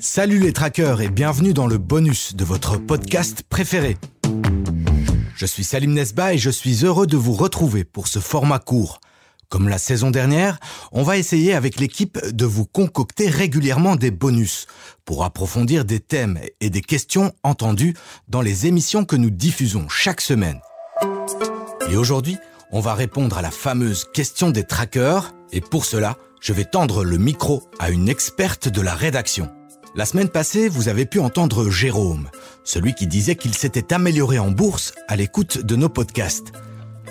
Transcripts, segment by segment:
Salut les trackers et bienvenue dans le bonus de votre podcast préféré. Je suis Salim Nesba et je suis heureux de vous retrouver pour ce format court. Comme la saison dernière, on va essayer avec l'équipe de vous concocter régulièrement des bonus pour approfondir des thèmes et des questions entendues dans les émissions que nous diffusons chaque semaine. Et aujourd'hui, on va répondre à la fameuse question des trackers et pour cela, je vais tendre le micro à une experte de la rédaction. La semaine passée, vous avez pu entendre Jérôme, celui qui disait qu'il s'était amélioré en bourse à l'écoute de nos podcasts.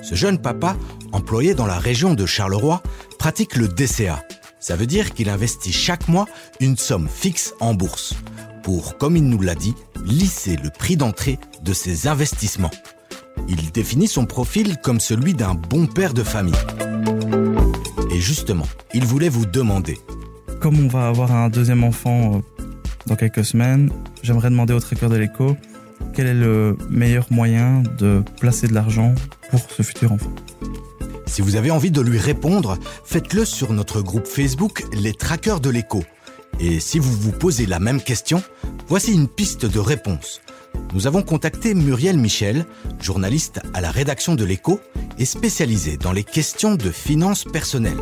Ce jeune papa, employé dans la région de Charleroi, pratique le DCA. Ça veut dire qu'il investit chaque mois une somme fixe en bourse pour, comme il nous l'a dit, lisser le prix d'entrée de ses investissements. Il définit son profil comme celui d'un bon père de famille. Et justement, il voulait vous demander. Comme on va avoir un deuxième enfant euh, dans quelques semaines, j'aimerais demander au tracker de l'écho quel est le meilleur moyen de placer de l'argent pour ce futur enfant? Si vous avez envie de lui répondre, faites-le sur notre groupe Facebook Les Traqueurs de l'écho. Et si vous vous posez la même question, voici une piste de réponse. Nous avons contacté Muriel Michel, journaliste à la rédaction de l'écho et spécialisée dans les questions de finances personnelles.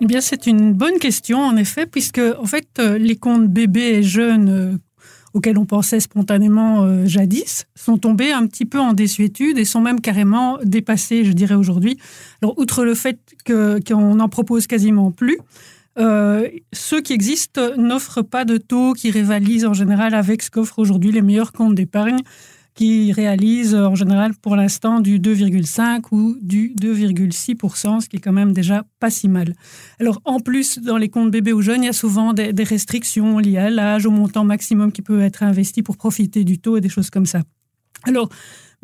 Eh bien, c'est une bonne question, en effet, puisque, en fait, euh, les comptes bébés et jeunes euh, auxquels on pensait spontanément euh, jadis sont tombés un petit peu en désuétude et sont même carrément dépassés, je dirais, aujourd'hui. Alors, outre le fait qu'on n'en propose quasiment plus, ceux qui existent n'offrent pas de taux qui rivalisent en général avec ce qu'offrent aujourd'hui les meilleurs comptes d'épargne qui réalise euh, en général pour l'instant du 2,5 ou du 2,6%, ce qui est quand même déjà pas si mal. Alors en plus, dans les comptes bébés ou jeunes, il y a souvent des, des restrictions liées à l'âge, au montant maximum qui peut être investi pour profiter du taux et des choses comme ça. Alors,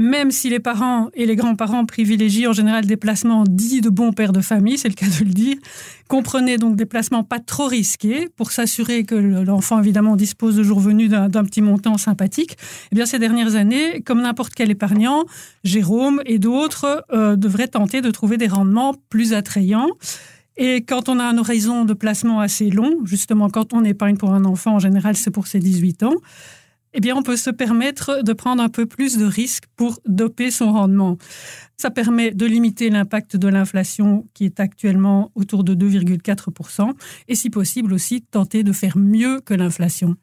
même si les parents et les grands-parents privilégient en général des placements dits de bons pères de famille, c'est le cas de le dire, comprenez donc des placements pas trop risqués pour s'assurer que l'enfant évidemment dispose de jour venu d'un petit montant sympathique. Eh bien, ces dernières années, comme n'importe quel épargnant, Jérôme et d'autres euh, devraient tenter de trouver des rendements plus attrayants. Et quand on a un horizon de placement assez long, justement quand on épargne pour un enfant, en général c'est pour ses 18 ans, eh bien, on peut se permettre de prendre un peu plus de risques pour doper son rendement. Ça permet de limiter l'impact de l'inflation qui est actuellement autour de 2,4% et si possible aussi tenter de faire mieux que l'inflation.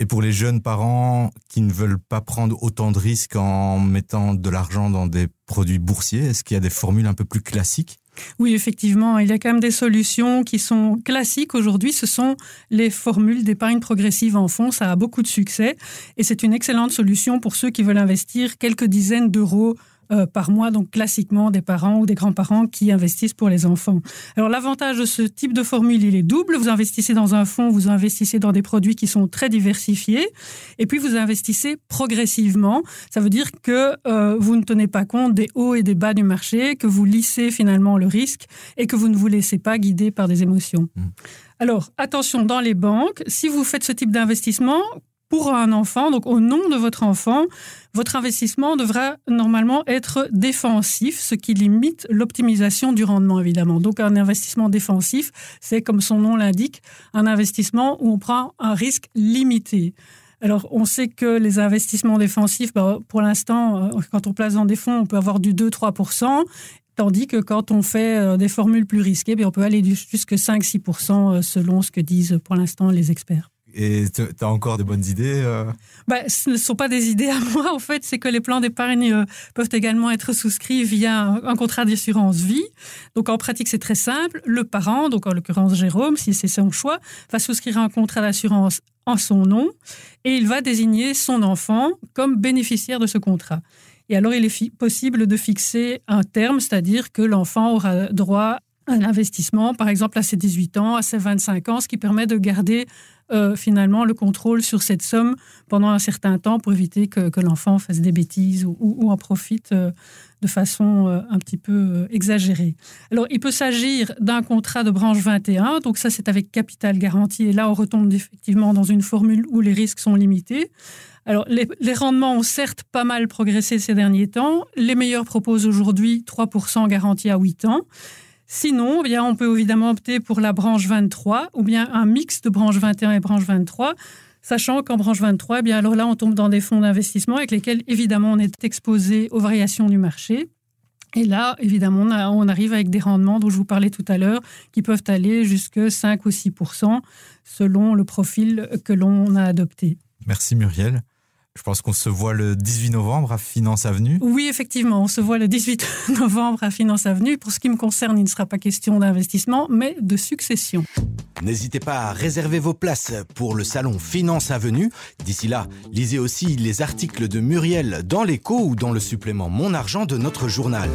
Et pour les jeunes parents qui ne veulent pas prendre autant de risques en mettant de l'argent dans des produits boursiers, est-ce qu'il y a des formules un peu plus classiques oui, effectivement, il y a quand même des solutions qui sont classiques aujourd'hui. Ce sont les formules d'épargne progressive en fonds. Ça a beaucoup de succès et c'est une excellente solution pour ceux qui veulent investir quelques dizaines d'euros euh, par mois, donc classiquement des parents ou des grands-parents qui investissent pour les enfants. Alors l'avantage de ce type de formule, il est double. Vous investissez dans un fonds, vous investissez dans des produits qui sont très diversifiés, et puis vous investissez progressivement. Ça veut dire que euh, vous ne tenez pas compte des hauts et des bas du marché, que vous lissez finalement le risque et que vous ne vous laissez pas guider par des émotions. Mmh. Alors, attention, dans les banques, si vous faites ce type d'investissement, pour un enfant, donc au nom de votre enfant, votre investissement devra normalement être défensif, ce qui limite l'optimisation du rendement, évidemment. Donc un investissement défensif, c'est comme son nom l'indique, un investissement où on prend un risque limité. Alors, on sait que les investissements défensifs, bah, pour l'instant, euh, quand on place dans des fonds, on peut avoir du 2-3%, tandis que quand on fait euh, des formules plus risquées, bah, on peut aller jusqu'à 5-6% euh, selon ce que disent pour l'instant les experts. Et tu as encore des bonnes idées euh? Bah, Ce ne sont pas des idées à moi, en fait. C'est que les plans d'épargne euh, peuvent également être souscrits via un, contrat d'assurance vie. Donc, en pratique, c'est très simple. Le parent, donc en l'occurrence Jérôme, si c'est son choix, va souscrire un contrat d'assurance en son nom et il va désigner son enfant comme bénéficiaire de ce contrat. Et alors, il est possible de fixer un terme, c'est-à-dire que l'enfant aura droit un investissement, par exemple à ses 18 ans, à ses 25 ans, ce qui permet de garder euh, finalement le contrôle sur cette somme pendant un certain temps pour éviter que, l'enfant fasse des bêtises ou, en profite euh, de façon euh, un petit peu exagérée. Alors, il peut s'agir d'un contrat de branche 21, donc ça c'est avec capital garanti, et là on retombe effectivement dans une formule où les risques sont limités. Alors, les, rendements ont certes pas mal progressé ces derniers temps. Les meilleurs proposent aujourd'hui 3% garantis à 8 ans. Sinon, eh bien, on peut évidemment opter pour la branche 23 ou bien un mix de branche 21 et branche 23. Sachant qu'en branche 23, eh bien alors là, on tombe dans des fonds d'investissement avec lesquels, évidemment, on est exposé aux variations du marché. Et là, évidemment, on arrive avec des rendements dont je vous parlais tout à l'heure, qui peuvent aller jusqu'à 5 ou 6% selon le profil que l'on a adopté. Merci Muriel. Je pense qu'on se voit le 18 novembre à Finance Avenue. Oui, effectivement, on se voit le 18 novembre à Finance Avenue. Pour ce qui me concerne, il ne sera pas question d'investissement, mais de succession. N'hésitez pas à réserver vos places pour le salon Finance Avenue. D'ici là, lisez aussi les articles de Muriel dans l'écho ou dans le supplément Mon Argent de notre journal.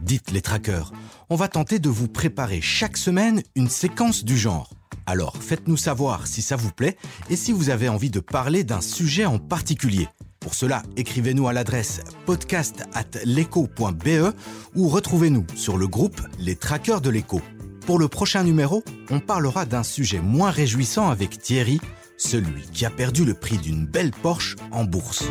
Dites les traqueurs, on va tenter de vous préparer chaque semaine une séquence du genre. Alors faites-nous savoir si ça vous plaît et si vous avez envie de parler d'un sujet en particulier. Pour cela, écrivez-nous à l'adresse podcast@leco.be ou retrouvez-nous sur le groupe Les Traqueurs de l'écho. Pour le prochain numéro, on parlera d'un sujet moins réjouissant avec Thierry, celui qui a perdu le prix d'une belle Porsche en bourse.